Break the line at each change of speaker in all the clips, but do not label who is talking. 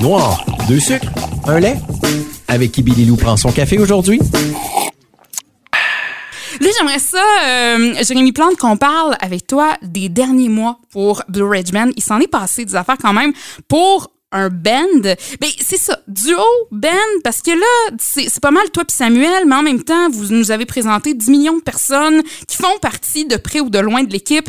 Noir, deux sucres, un lait. Avec qui Billy Lou prend son café aujourd'hui?
Là, j'aimerais ça, euh, Jérémy Plante, qu'on parle avec toi des derniers mois pour Blue Ridge Band. Il s'en est passé des affaires quand même pour un band. Ben, c'est ça, duo, band, parce que là, c'est pas mal toi puis Samuel, mais en même temps, vous nous avez présenté 10 millions de personnes qui font partie de près ou de loin de l'équipe.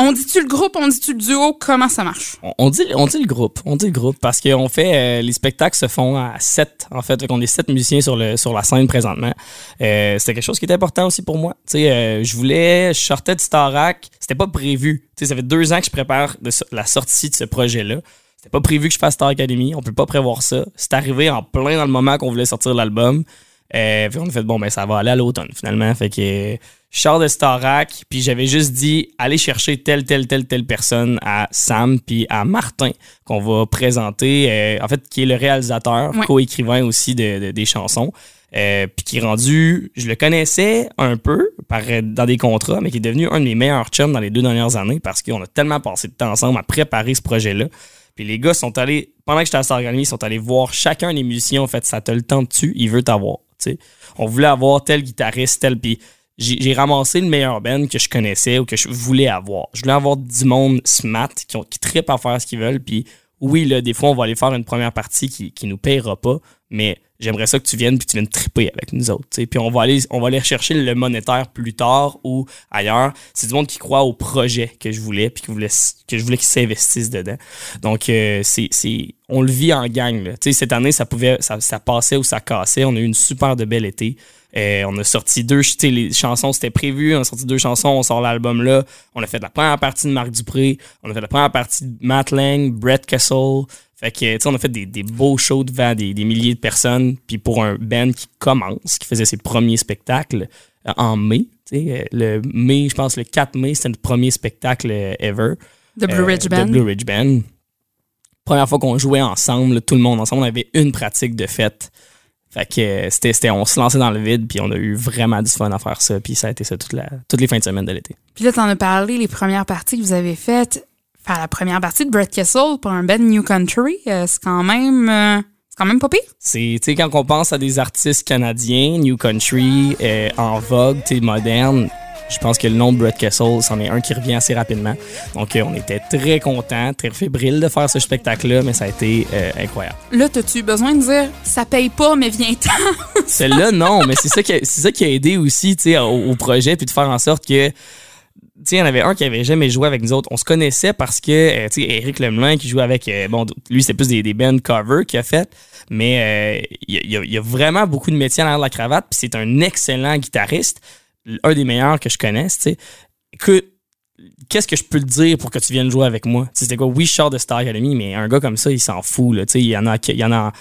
On dit-tu le groupe, on dit-tu le duo, comment ça marche?
On, dit, le groupe, on dit le groupe parce qu'on euh, les spectacles se font à sept, en fait, on est sept musiciens sur, sur la scène présentement. Euh, c'était quelque chose qui était important aussi pour moi. Euh, je voulais, je sortais de Starac, c'était pas prévu. Tu sais, ça fait deux ans que je prépare la sortie de ce projet-là. C'était pas prévu que je fasse Star Academy, on peut pas prévoir ça. C'est arrivé en plein dans le moment qu'on voulait sortir l'album. Euh, puis on a fait bon ben ça va aller à l'automne finalement. Fait que je sors de Starac, puis j'avais juste dit allez chercher telle telle telle telle personne à Sam puis à Martin qu'on va présenter euh, en fait qui est le réalisateur, co-écrivain aussi de, des chansons. Euh, puis qui est rendu, je le connaissais un peu par, dans des contrats, mais qui est devenu un de mes meilleurs chums dans les deux dernières années parce qu'on a tellement passé de temps ensemble à préparer ce projet-là. Puis les gars sont allés, pendant que j'étais à Academy, ils sont allés voir chacun des musiciens. En fait, ça te le dessus, il veut t'avoir. On voulait avoir tel guitariste, tel. Puis j'ai ramassé le meilleur band que je connaissais ou que je voulais avoir. Je voulais avoir du monde smart qui, ont, à faire ce qu'ils veulent. Puis oui, là, des fois, on va aller faire une première partie qui, qui nous payera pas, mais j'aimerais ça que tu viennes puis tu viennes triper avec nous autres. Puis on va aller on va aller chercher le monétaire plus tard ou ailleurs. C'est du monde qui croit au projet que je voulais puis que, voulait, que je voulais qu'ils s'investissent dedans. Donc euh, c'est on le vit en gang. Là. Cette année, ça pouvait ça, ça, passait ou ça cassait. On a eu une super de belle été. Euh, on a sorti deux, les chansons, c'était prévu. On a sorti deux chansons, on sort l'album là. On a fait la première partie de Marc Dupré. On a fait la première partie de Matt Lang, Brett Kessel. Fait que, tu sais, on a fait des, beaux shows devant des, milliers de personnes. Puis pour un band qui commence, qui faisait ses premiers spectacles euh, en mai, tu sais, euh, le mai, je pense le 4 mai, c'était notre premier spectacle ever.
The Blue Ridge Band.
The Blue Ridge Band. Première fois qu'on jouait ensemble, tout le monde ensemble, on avait une pratique de fête fait que euh, c'était, on se lançait dans le vide, puis on a eu vraiment du fun à faire ça, puis ça a été ça toute la, toutes les fins de semaine de l'été.
Puis là, t'en as parlé, les premières parties que vous avez faites. Enfin, la première partie de Brett Kessel pour un band New Country, euh, c'est quand même. Euh, c'est quand même pas pire.
C'est, tu sais, quand on pense à des artistes canadiens, New Country, en vogue, tu moderne, je pense que le nom de Brett Kessel, c'en est un qui revient assez rapidement. Donc, euh, on était très contents, très fébriles de faire ce spectacle-là, mais ça a été euh, incroyable.
Là, as-tu besoin de dire ça paye pas, mais viens-t'en?
Celle-là, non, mais c'est ça, qui a, ça qui a aidé aussi au, au projet, puis de faire en sorte que il y en avait un qui avait jamais joué avec nous autres. On se connaissait parce que, euh, tu sais, Eric Lemelin qui joue avec, bon, lui, c'est plus des, des band covers qu'il a fait, mais il y, y, a vraiment beaucoup de métiers dans la cravate, puis c'est un excellent guitariste un des meilleurs que je connaisse, tu sais. Écoute, qu'est-ce que je peux te dire pour que tu viennes jouer avec moi? C'était quoi? Oui, je sors de Star Academy, mais un gars comme ça, il s'en fout, là. Tu sais, il y en a, il y en a,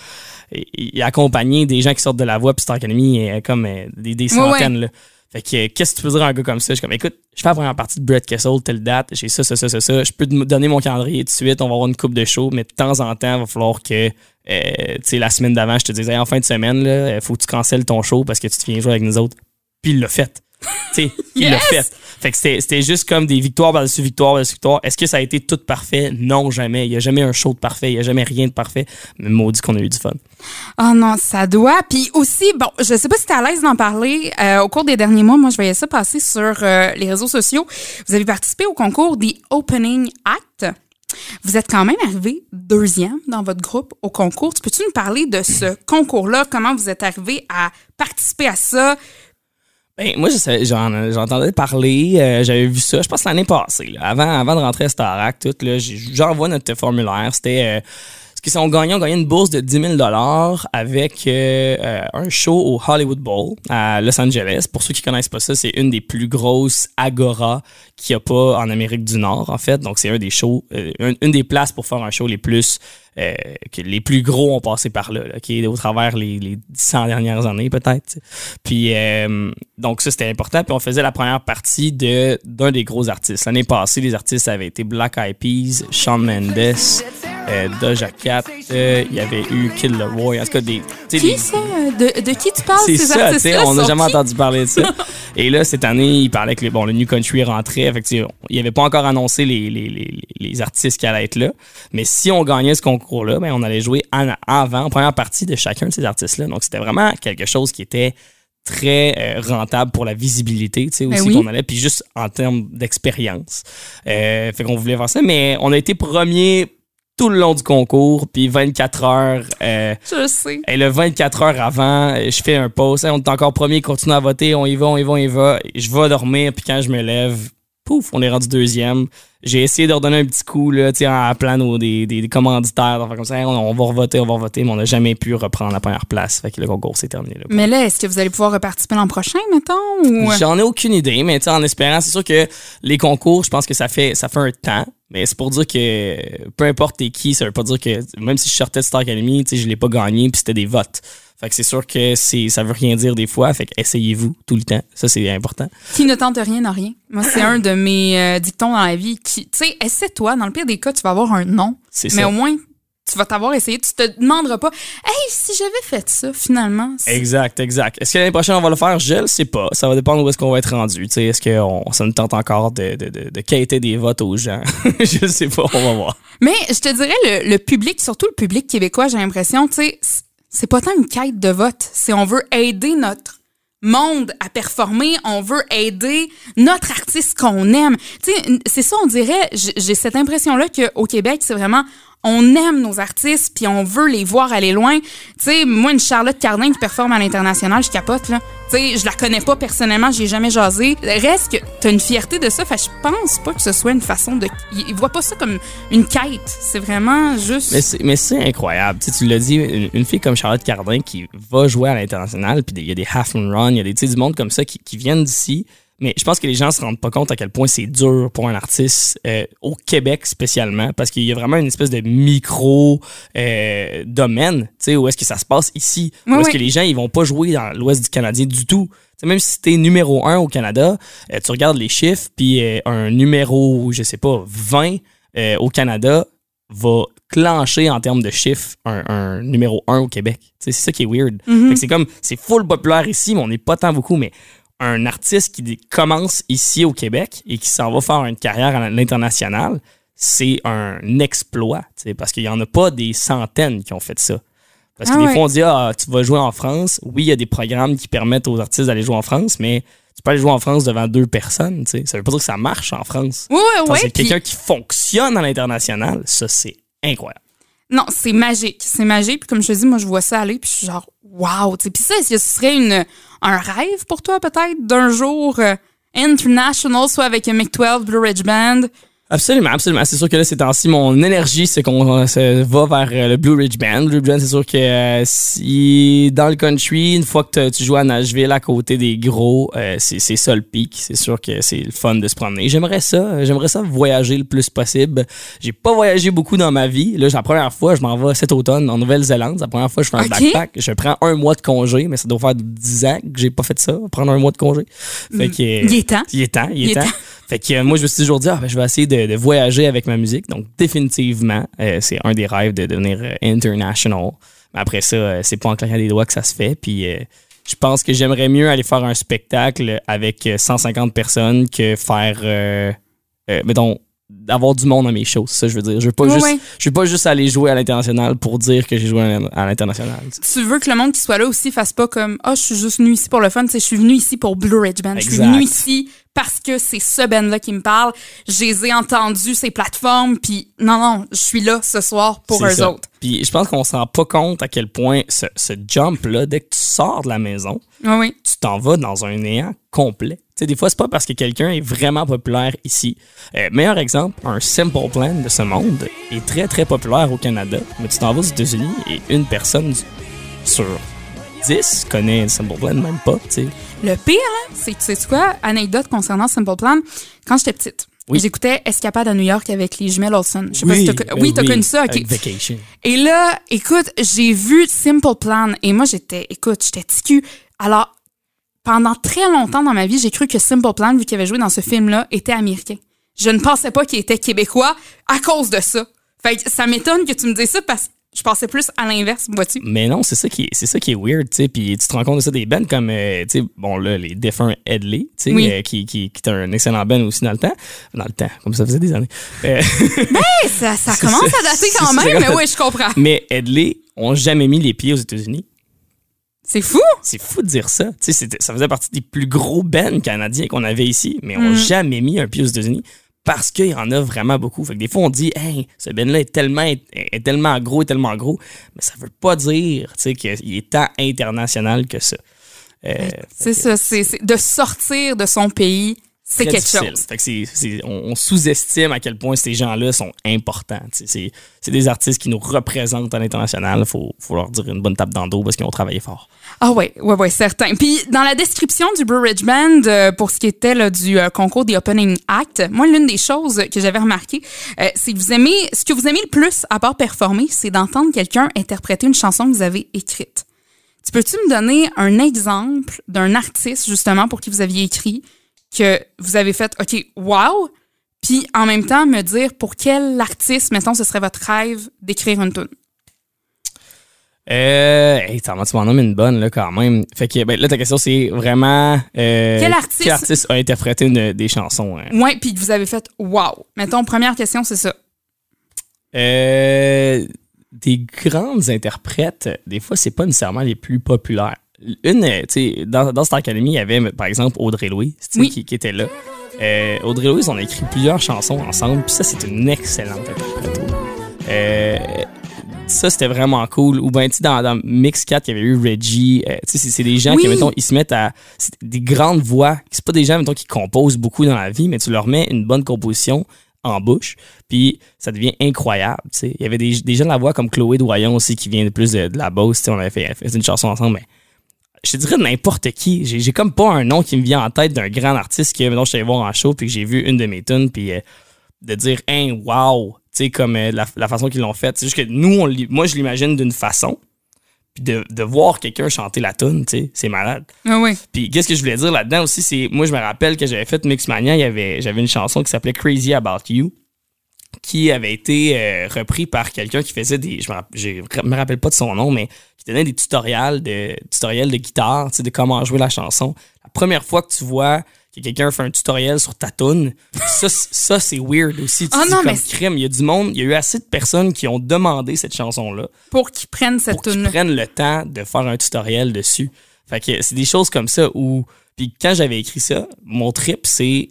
il a accompagné des gens qui sortent de la voie, puis Star Academy, est comme euh, des, des centaines, là. Fait que, qu'est-ce que tu peux dire à un gars comme ça? Je suis comme, écoute, je fais la première partie de Brett Kessel, telle date, j'ai ça, ça, ça, ça, ça. Je peux te donner mon calendrier tout de suite, on va avoir une coupe de show, mais de temps en temps, il va falloir que, euh, tu sais, la semaine d'avant, je te disais, en fin de semaine, là, faut que tu cancelles ton show parce que tu te viens jouer avec nous autres. Puis il l'a fait sais, il l'a fait. Fait que c'était juste comme des victoires par-dessus victoires par-dessus victoires. Est-ce que ça a été tout parfait? Non, jamais. Il n'y a jamais un show de parfait. Il n'y a jamais rien de parfait. Mais maudit qu'on a eu du fun.
Oh non, ça doit. Puis aussi, bon, je sais pas si tu es à l'aise d'en parler. Euh, au cours des derniers mois, moi, je voyais ça passer sur euh, les réseaux sociaux. Vous avez participé au concours The Opening Act. Vous êtes quand même arrivé deuxième dans votre groupe au concours. Peux-tu nous parler de ce concours-là? Comment vous êtes arrivé à participer à ça?
Ben, moi, j'entendais parler, euh, j'avais vu ça, je pense l'année passée, avant, avant de rentrer à Starac, tout, là, j'envoie notre formulaire, c'était... Euh, ce qu'ils ont gagné, on gagné une bourse de 10 000 avec euh, un show au Hollywood Bowl à Los Angeles. Pour ceux qui connaissent pas ça, c'est une des plus grosses agora qu'il n'y a pas en Amérique du Nord, en fait. Donc, c'est un des shows, une, des places pour faire un show les plus euh, que les plus gros ont passé par là, là, qui est au travers les, les 100 dernières années peut-être. Puis euh, donc ça c'était important. Puis on faisait la première partie de d'un des gros artistes. L'année passée, les artistes avaient été Black Eyed Peas, Shawn Mendes, euh, Doja Cat, euh, il y avait eu Kid Leroy, en tout cas des.
Qui ça? De, de qui tu parles,
c'est
ces
ça, on n'a jamais
qui?
entendu parler de ça. Et là, cette année, il parlait que le, bon, le New Country rentrait. Fait que, il avait pas encore annoncé les, les, les, les artistes qui allaient être là. Mais si on gagnait ce concours-là, ben, on allait jouer en avant, en première partie de chacun de ces artistes-là. Donc, c'était vraiment quelque chose qui était très euh, rentable pour la visibilité, tu sais,
Ben
aussi
oui.
qu'on allait, puis juste en termes d'expérience. Euh, fait qu'on voulait faire ça, mais on a été premier tout le long du concours, puis 24 heures... euh,
Je sais.
et le 24 heures avant, je fais un post. On est encore premier, continue à voter. On y va, on y va, on y va. Je vais dormir, puis quand je me lève, pouf, on est rendu deuxième. J'ai essayé de redonner un petit coup, là, en appelant nos, des, des, des commanditaires, d'affaires comme ça. Hey, on, on va revoter, on va revoter, mais on n'a jamais pu reprendre la première place. Fait que le concours s'est terminé là.
Mais là, est-ce que vous allez pouvoir reparticiper l'an prochain, mettons? Ou...
J'en ai aucune idée, mais en espérant, c'est sûr que les concours, je pense que ça fait, ça fait un temps. Mais c'est pour dire que peu importe t'es qui, ça veut pas dire que même si je sortais de Star Academy, tu sais, je l'ai pas gagné puis c'était des votes. Fait que c'est sûr que c'est, ça veut rien dire des fois. Fait que essayez-vous tout le temps. Ça, c'est important.
Qui ne tente rien n'a rien. Moi, c'est un de mes euh, dictons dans la vie qui, tu sais, essaie-toi. Dans le pire des cas, tu vas avoir un nom.
C'est
Mais
ça.
au moins, tu vas t'avoir essayé. Tu te demanderas pas, hey, si j'avais fait ça, finalement.
Exact, exact. Est-ce que l'année prochaine, on va le faire? Je le sais pas. Ça va dépendre où est-ce qu'on va être rendu. Est-ce que on- ça nous tente encore de, de, de, de quêter des votes aux gens? je le sais pas, on va voir.
Mais je te dirais, le, le public, surtout le public québécois, j'ai l'impression, tu sais, c'est pas tant une quête de vote. C'est on veut aider notre monde à performer, on veut aider notre artiste qu'on aime. Tu sais, n- c'est ça, on dirait, j'ai cette impression-là qu'au Québec, c'est vraiment, on aime nos artistes, puis on veut les voir aller loin. Tu sais, moi, une Charlotte Cardin qui performe à l'international, je capote, là. Tu sais, je la connais pas personnellement, j'ai jamais jasé. Reste que t'as une fierté de ça, fait je pense pas que ce soit une façon de... Ils voient pas ça comme une quête, c'est vraiment juste...
Mais c'est, incroyable. Tu, l'as dit, une, fille comme Charlotte Cardin qui va jouer à l'international, puis il y a des half and run, il y a des, du monde comme ça qui viennent d'ici. Mais je pense que les gens se rendent pas compte à quel point c'est dur pour un artiste euh, au Québec spécialement, parce qu'il y a vraiment une espèce de micro euh, domaine, tu sais, où est-ce que ça se passe ici, où
Oui,
est-ce
oui.
que les gens ils vont pas jouer dans l'Ouest du Canadien du tout? Tu sais, même si t'es numéro un au Canada, euh, tu regardes les chiffres, puis euh, un numéro, je sais pas, 20 euh, au Canada va clencher en termes de chiffres un, un numéro 1 au Québec. C'est ça qui est weird. Que C'est comme, c'est full populaire ici, mais on n'est pas tant beaucoup. Mais un artiste qui commence ici au Québec et qui s'en va faire une carrière à l'international, c'est un exploit. Parce qu'il n'y en a pas des centaines qui ont fait ça. Parce que
Ah
des
ouais.
fois, on dit, ah, tu vas jouer en France. Oui, il y a des programmes qui permettent aux artistes d'aller jouer en France, mais tu peux aller jouer en France devant deux personnes. tu sais. Ça veut pas dire que ça marche en France.
Oui, oui,
c'est
puis-
quelqu'un qui fonctionne à l'international, ça, c'est incroyable.
Non, c'est magique. C'est magique. Puis comme je te dis, moi, je vois ça aller. Puis je suis genre, wow. tu sais. Puis ça, ce serait une, un rêve pour toi, peut-être, d'un jour euh, international, soit avec un Mick-12, Blue Ridge Band?
Absolument, absolument. C'est sûr que là, ces temps-ci, mon énergie, c'est qu'on euh, se va vers euh, le Blue Ridge Band. Blue Ridge Band, c'est sûr que euh, si dans le country, une fois que tu joues à Nashville à côté des gros, euh, c'est ça le pic. C'est sûr que c'est le fun de se promener. J'aimerais ça. J'aimerais ça voyager le plus possible. J'ai pas voyagé beaucoup dans ma vie. Là, c'est la première fois, je m'en vais cet automne en Nouvelle-Zélande. C'est la première fois je fais un backpack. Je prends un mois de congé, mais ça doit faire 10 ans que j'ai pas fait ça, prendre un mois de congé. Fait que,
Il est temps.
il est temps, il est,
Il est
temps.
temps.
Fait que euh, moi, je me suis toujours dit, ah, ben, je vais essayer de, de voyager avec ma musique. Donc, définitivement, euh, c'est un des rêves de devenir euh, international. Mais après ça, c'est pas en claquant des doigts que ça se fait. Puis, je pense que j'aimerais mieux aller faire un spectacle avec euh, 150 personnes que faire, mettons, d'avoir du monde à mes shows. Ça, je veux dire. Je veux pas juste, je veux pas juste aller jouer à l'international pour dire que j'ai joué à l'international.
Tu veux que le monde qui soit là aussi fasse pas comme Ah, je suis juste venu ici pour le fun. Tu sais, je suis venu ici pour Blue Ridge Band. Je suis venu ici parce que c'est ce band-là qui me parle. Je les ai entendus, ces plateformes. Puis non, non, je suis là ce soir pour eux
ça.
autres.
Puis je pense qu'on se rend pas compte à quel point ce, ce jump-là, dès que tu sors de la maison,
oui.
tu t'en vas dans un néant complet. Tu sais, des fois, c'est pas parce que quelqu'un est vraiment populaire ici. Euh, meilleur exemple, un Simple Plan de ce monde est très, très populaire au Canada, mais tu t'en vas aux États-Unis et une personne sur 10 connaît Simple Plan, même pas, tu sais.
Le pire, là, c'est, tu sais quoi, anecdote concernant Simple Plan, quand j'étais petite,
Oui.
J'écoutais Escapade à New York avec les jumelles Olsen. Je sais pas
Oui,
si t'as,
ben
oui, t'as
oui,
connu ça,
Vacation.
Et là, écoute, j'ai vu Simple Plan et moi, j'étais, écoute, j'étais ticu. Alors, pendant très longtemps dans ma vie, j'ai cru que Simple Plan, vu qu'il avait joué dans ce film-là, était américain. Je ne pensais pas qu'il était québécois à cause de ça. Fait que ça m'étonne que tu me dises ça parce que je pensais plus à l'inverse, vois-tu?
Mais non, c'est ça qui est, c'est ça qui est weird, tu sais. Puis tu te rends compte de ça des bands comme, euh, tu sais, bon là, les défunts Headley, tu sais,
Oui.
euh, qui, qui, qui est un excellent band aussi dans le temps. Dans le temps, comme ça faisait des années. Euh,
Hey, ça, commence
ça.
à dater quand même,
ça.
mais oui, je comprends.
mais Headley ont jamais mis les pieds aux États-Unis.
C'est fou!
C'est fou de dire ça. Tu sais, ça faisait partie des plus gros bands canadiens qu'on avait ici, mais ont
Mm.
jamais mis un pied aux États-Unis parce qu'il y en a vraiment beaucoup. Fait que des fois, on dit, hey, ce band-là est tellement, est, est tellement gros, est tellement gros, mais ça veut pas dire, tu sais, qu'il est tant international que ça. Euh,
C'est ça, c'est- de sortir de son pays, c'est quelque chose.
Fait que on, on sous-estime à quel point ces gens-là sont importants. C'est des artistes qui nous représentent à l'international. Il faut, faut leur dire une bonne tape dans le dos parce qu'ils ont travaillé fort.
Ah ouais, ouais, ouais, certain. Puis dans la description du Blue Ridge Band, euh, pour ce qui était là, du euh, concours des Opening Act, moi l'une des choses que j'avais remarqué, euh, c'est que vous aimez, ce que vous aimez le plus à part performer, c'est d'entendre quelqu'un interpréter une chanson que vous avez écrite. Tu peux-tu me donner un exemple d'un artiste justement pour qui vous aviez écrit que vous avez fait, ok, wow, puis en même temps me dire pour quel artiste, mettons, ce serait votre rêve d'écrire une tune.
Euh, hey, tu m'en nommes une bonne, là, quand même. Fait que, ben, là, ta question, c'est vraiment. euh,
Quel artiste-
a interprété une- des chansons? hein?
Ouais, puis que vous avez fait, wow. Mettons, première question, c'est ça.
Euh, des grandes interprètes, des fois, c'est pas nécessairement les plus populaires. Une, euh, tu sais, dans, dans cette académie, il y avait, par exemple, Audrey Louis, tu sais,
Oui.
qui, qui était là. Euh, Audrey Louis, on a écrit plusieurs chansons ensemble, puis ça, c'est une excellente. Euh, ça, c'était vraiment cool. Ou bien, tu sais, dans, dans Mix 4, il y avait eu Reggie. Euh, tu sais, c'est- c'est des gens
Oui.
qui, mettons, ils se mettent à. C'est des grandes voix. C'est pas des gens, mettons, qui composent beaucoup dans la vie, mais tu leur mets une bonne composition en bouche, puis ça devient incroyable. tu sais. Il y avait des, des gens de la voix comme Chloé Doyon aussi, qui vient de plus de, de la Beauce. tu sais, On avait fait, fait une chanson ensemble, mais je te dirais n'importe qui. J'ai comme pas un nom qui me vient en tête d'un grand artiste que, mettons, je suis allé voir en show, puis que j'ai vu une de mes tunes, puis euh, de dire, hein, wow, tu sais, comme euh, la, la façon qu'ils l'ont faite. C'est juste que nous, on, moi, je l'imagine d'une façon, puis de, de voir quelqu'un chanter la tune, tu sais, c'est malade.
Ah oui.
Puis qu'est-ce que je voulais dire là-dedans aussi, c'est, moi, je me rappelle que j'avais fait Mixmania, il y avait, j'avais une chanson qui s'appelait Crazy About You, qui avait été euh, repris par quelqu'un qui faisait des, je me, je me rappelle pas de son nom, mais donnait des tutoriels de, tutoriels de guitare, tu sais, de comment jouer la chanson. La première fois que tu vois que quelqu'un fait un tutoriel sur ta tune, ça, ça c'est weird aussi. Tu dis
non,
comme
mais-
crime, il y a du monde, il y a eu assez de personnes qui ont demandé cette chanson-là
Pour qu'ils prennent cette
pour qu'ils
tune
prennent le temps de faire un tutoriel dessus. Fait que c'est des choses comme ça où. Puis quand j'avais écrit ça, mon trip, c'est.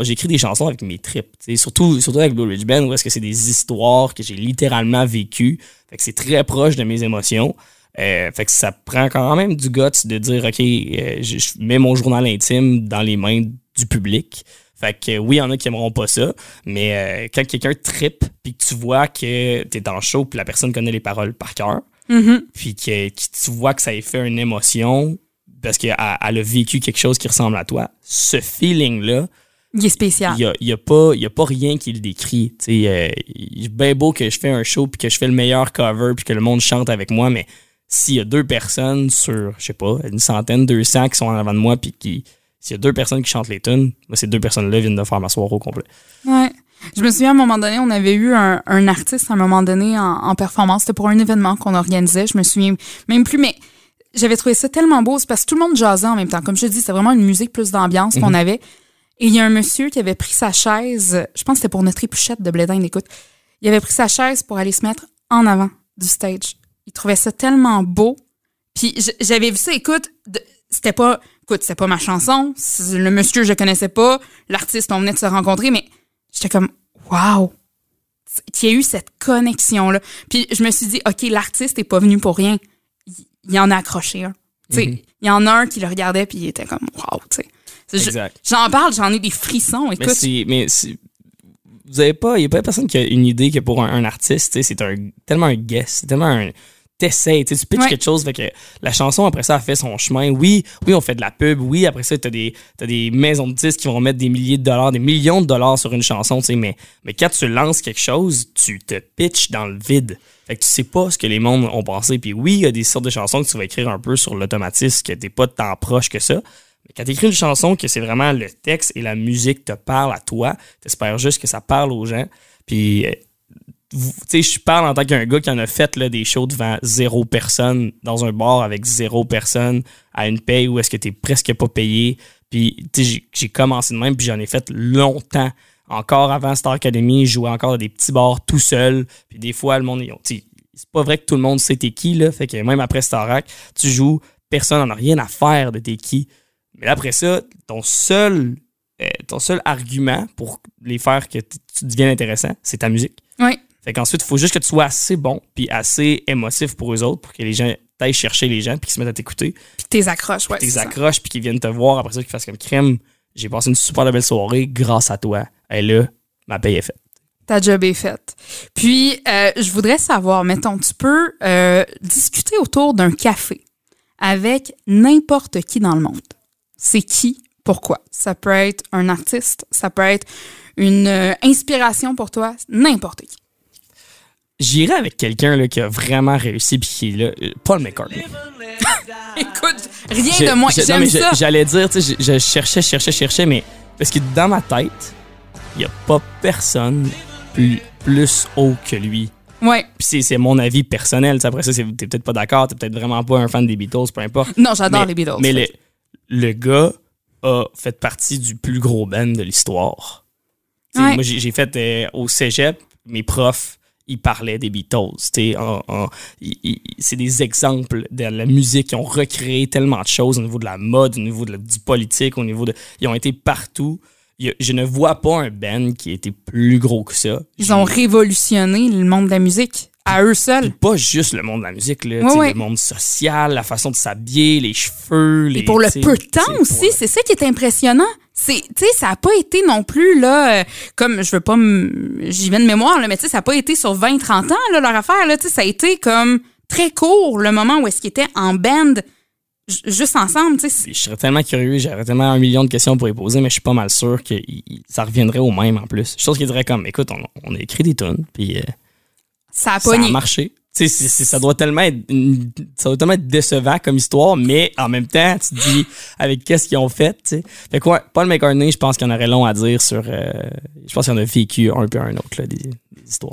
J'écris des chansons avec mes sais, Surtout, surtout avec Blue Ridge Band, où est-ce que c'est des histoires que j'ai littéralement vécues. Fait que c'est très proche de mes émotions. Euh, fait que ça prend quand même du guts de dire, OK, euh, je, je mets mon journal intime dans les mains du public. Fait que oui, il y en a qui aimeront pas ça, mais euh, quand quelqu'un trippe puis que tu vois que t'es en show puis la personne connaît les paroles par cœur,
Mhm.
puis que, que tu vois que ça ait fait une émotion parce qu'elle elle a vécu quelque chose qui ressemble à toi, ce feeling-là,
Il est spécial.
il n'y a, y a, pas- y a pas rien qui le décrit. Tu sais, euh, il est bien beau que je fais un show puis que je fais le meilleur cover puis que le monde chante avec moi, mais s'il y a deux personnes sur, je sais pas, une centaine, 200 qui sont en avant de moi puis qui. S'il y a deux personnes qui chantent les tunes, moi, ces deux personnes-là viennent de faire ma soirée au complet.
Ouais. Je me souviens, à un moment donné, on avait eu un, un artiste, à un moment donné, en, en performance. C'était pour un événement qu'on organisait. Je me souviens même plus, mais j'avais trouvé ça tellement beau. C'est parce que tout le monde jasait en même temps. Comme je te dis, c'était vraiment une musique plus d'ambiance qu'on avait. Et il y a un monsieur qui avait pris sa chaise, je pense que c'était pour notre épluchette de Blédin, écoute. Il avait pris sa chaise pour aller se mettre en avant du stage. Il trouvait ça tellement beau. Puis j'avais vu ça, écoute, c'était pas, écoute, c'était pas ma chanson. Le monsieur, je connaissais pas. L'artiste, on venait de se rencontrer, mais j'étais comme, wow! Qu'il y a eu cette connexion-là. Puis je me suis dit, OK, l'artiste est pas venu pour rien. Il, il en a accroché un. Sais, Il y en a un qui le regardait, puis il était comme, wow, tu sais. J'en parle, j'en ai des frissons.
Mais
Écoute.
Mais c'est- vous avez pas. Il n'y a pas personne qui a une idée que pour un, un artiste, c'est un, tellement un guess, c'est tellement un. T'essayes, tu pitches
Ouais.
quelque chose, fait que la chanson après ça a fait son chemin. Oui, oui, on fait de la pub, oui, après ça t'as des t'as des maisons de disques qui vont mettre des milliers de dollars, des millions de dollars sur une chanson, tu sais, mais mais quand tu lances quelque chose, tu te pitches dans le vide. Fait que tu sais pas ce que les mondes ont pensé. Puis oui, il y a des sortes de chansons que tu vas écrire un peu sur l'automatisme, que t'es pas tant proche que ça. Mais quand t'écris une chanson que c'est vraiment le texte et la musique te parlent à toi, t'espères juste que ça parle aux gens. Puis je parle en tant qu'un gars qui en a fait là, des shows devant zéro personne, dans un bar avec zéro personne, à une paye où est-ce que t'es presque pas payé. Puis, tu sais, j'ai- commencé de même, puis j'en ai fait longtemps. Encore avant Star Academy, je jouais encore dans des petits bars tout seul. Puis des fois, le monde, tu sais, c'est pas vrai que tout le monde sait t'es qui, là. Fait que même après Starac, tu joues, personne n'en a rien à faire de t'es qui. Mais après ça, ton seul, euh, ton seul argument pour les faire que tu deviennes intéressant, c'est ta musique.
Oui.
Fait qu'ensuite, il faut juste que tu sois assez bon puis assez émotif pour eux autres pour que les gens t'aillent chercher les gens puis qu'ils se mettent à t'écouter,
Puis tes accroches, ouais. ça.
accrochent puis qu'ils viennent te voir après ça, qu'ils fassent comme crème. J'ai passé une super belle soirée grâce à toi. Et là, ma paye est faite.
Ta job est faite. Puis, euh, je voudrais savoir, mettons, tu peux euh, discuter autour d'un café avec n'importe qui dans le monde. C'est qui? Pourquoi? Ça peut être un artiste, ça peut être une euh, inspiration pour toi, n'importe qui.
J'irai avec quelqu'un là, qui a vraiment réussi puis qui est là, euh, Paul McCartney.
Écoute, rien de moins. J'aime ça.
J'allais dire, tu sais, je, je cherchais, cherchais, cherchais, mais parce que dans ma tête, il n'y a pas personne plus, plus haut que lui.
Ouais.
Puis c'est- mon avis personnel. Après ça, t'es peut-être pas d'accord, t'es peut-être vraiment pas un fan des Beatles, peu importe.
Non, j'adore les Beatles.
Mais le, le gars a fait partie du plus gros band de l'histoire.
Ouais.
Moi, j'ai j'ai fait euh, au cégep, mes profs, ils parlaient des Beatles. C'est des exemples de la musique. Ils ont recréé tellement de choses au niveau de la mode, au niveau de la- du politique, au niveau de. Ils ont été partout. Il Je ne vois pas un band qui été plus gros que ça.
Ils ont révolutionné le monde de la musique à eux seuls.
pas juste le monde de la musique, là, le monde social, la façon de s'habiller, les cheveux. Les,
Et pour le peu de temps aussi, c'est ça qui est impressionnant. C'est, tu sais, ça a pas été non plus là, euh, comme je veux pas, j'y vais de mémoire là, mais tu sais, ça a pas été sur 20-30 ans là, leur affaire là. Tu sais, ça a été comme très court le moment où est-ce qu'ils étaient en band, juste ensemble. Tu sais,
je serais tellement curieux, j'aurais tellement un million de questions pour y poser, mais je suis pas mal sûr que ça reviendrait au même en plus. Je pense qu'il dirait comme, écoute, on, on a écrit des tunes, puis euh,
ça a
ça a marché. Tu sais, ça doit tellement être une- ça doit tellement être décevant comme histoire, mais en même temps, tu te dis avec qu'est-ce qu'ils ont fait, tu sais. Fait quoi, Paul McCartney, je pense qu'il y en aurait long à dire sur, euh, je pense qu'il en a vécu un peu un autre là, des, des histoires.